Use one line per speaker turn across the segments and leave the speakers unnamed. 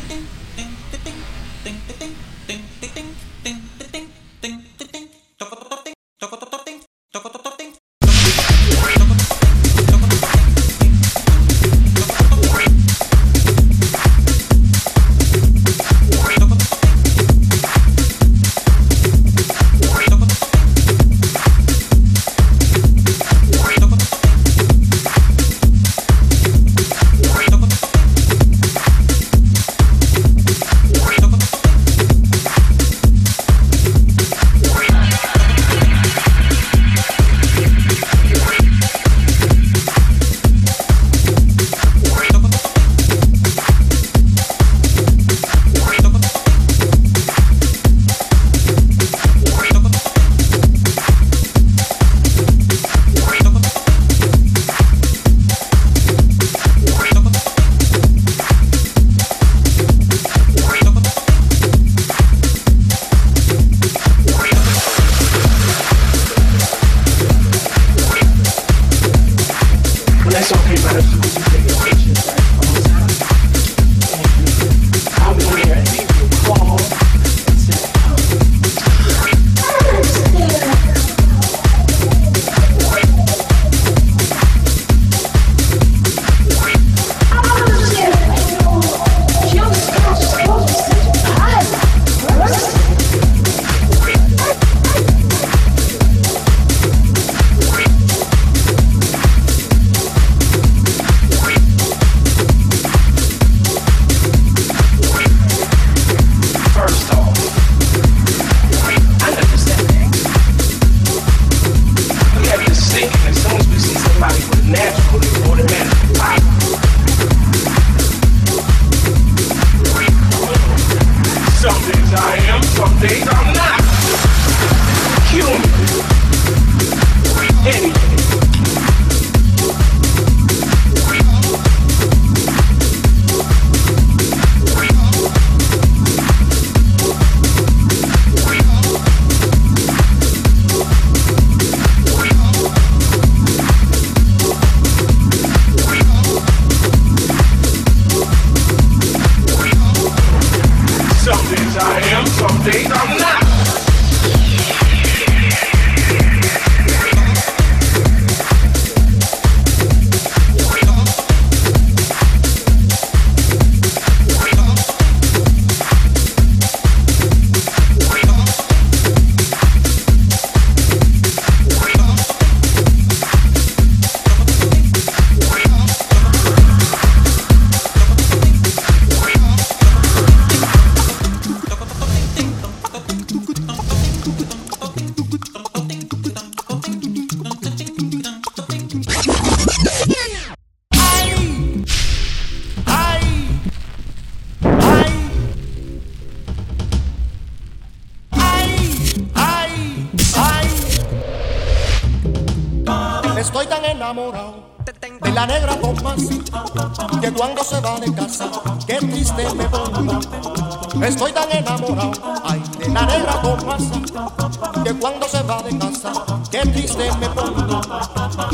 tem, tem, tem, tem, tem, tem. some people.
Estoy tan enamorado de la negra Tomasita que cuando se va de casa, qué triste me pongo. Estoy tan enamorado, ay, de la negra Tomasita que cuando se va de casa, qué triste me pongo.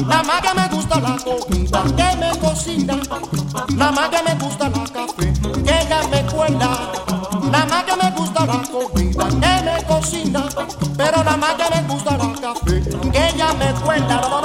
Nada más que me gusta la comida que me cocina, nada más que me gusta la café que ella me cuela. Nada más que me gusta la comida que me cocina, pero nada más que me gusta la café que ella me cuela.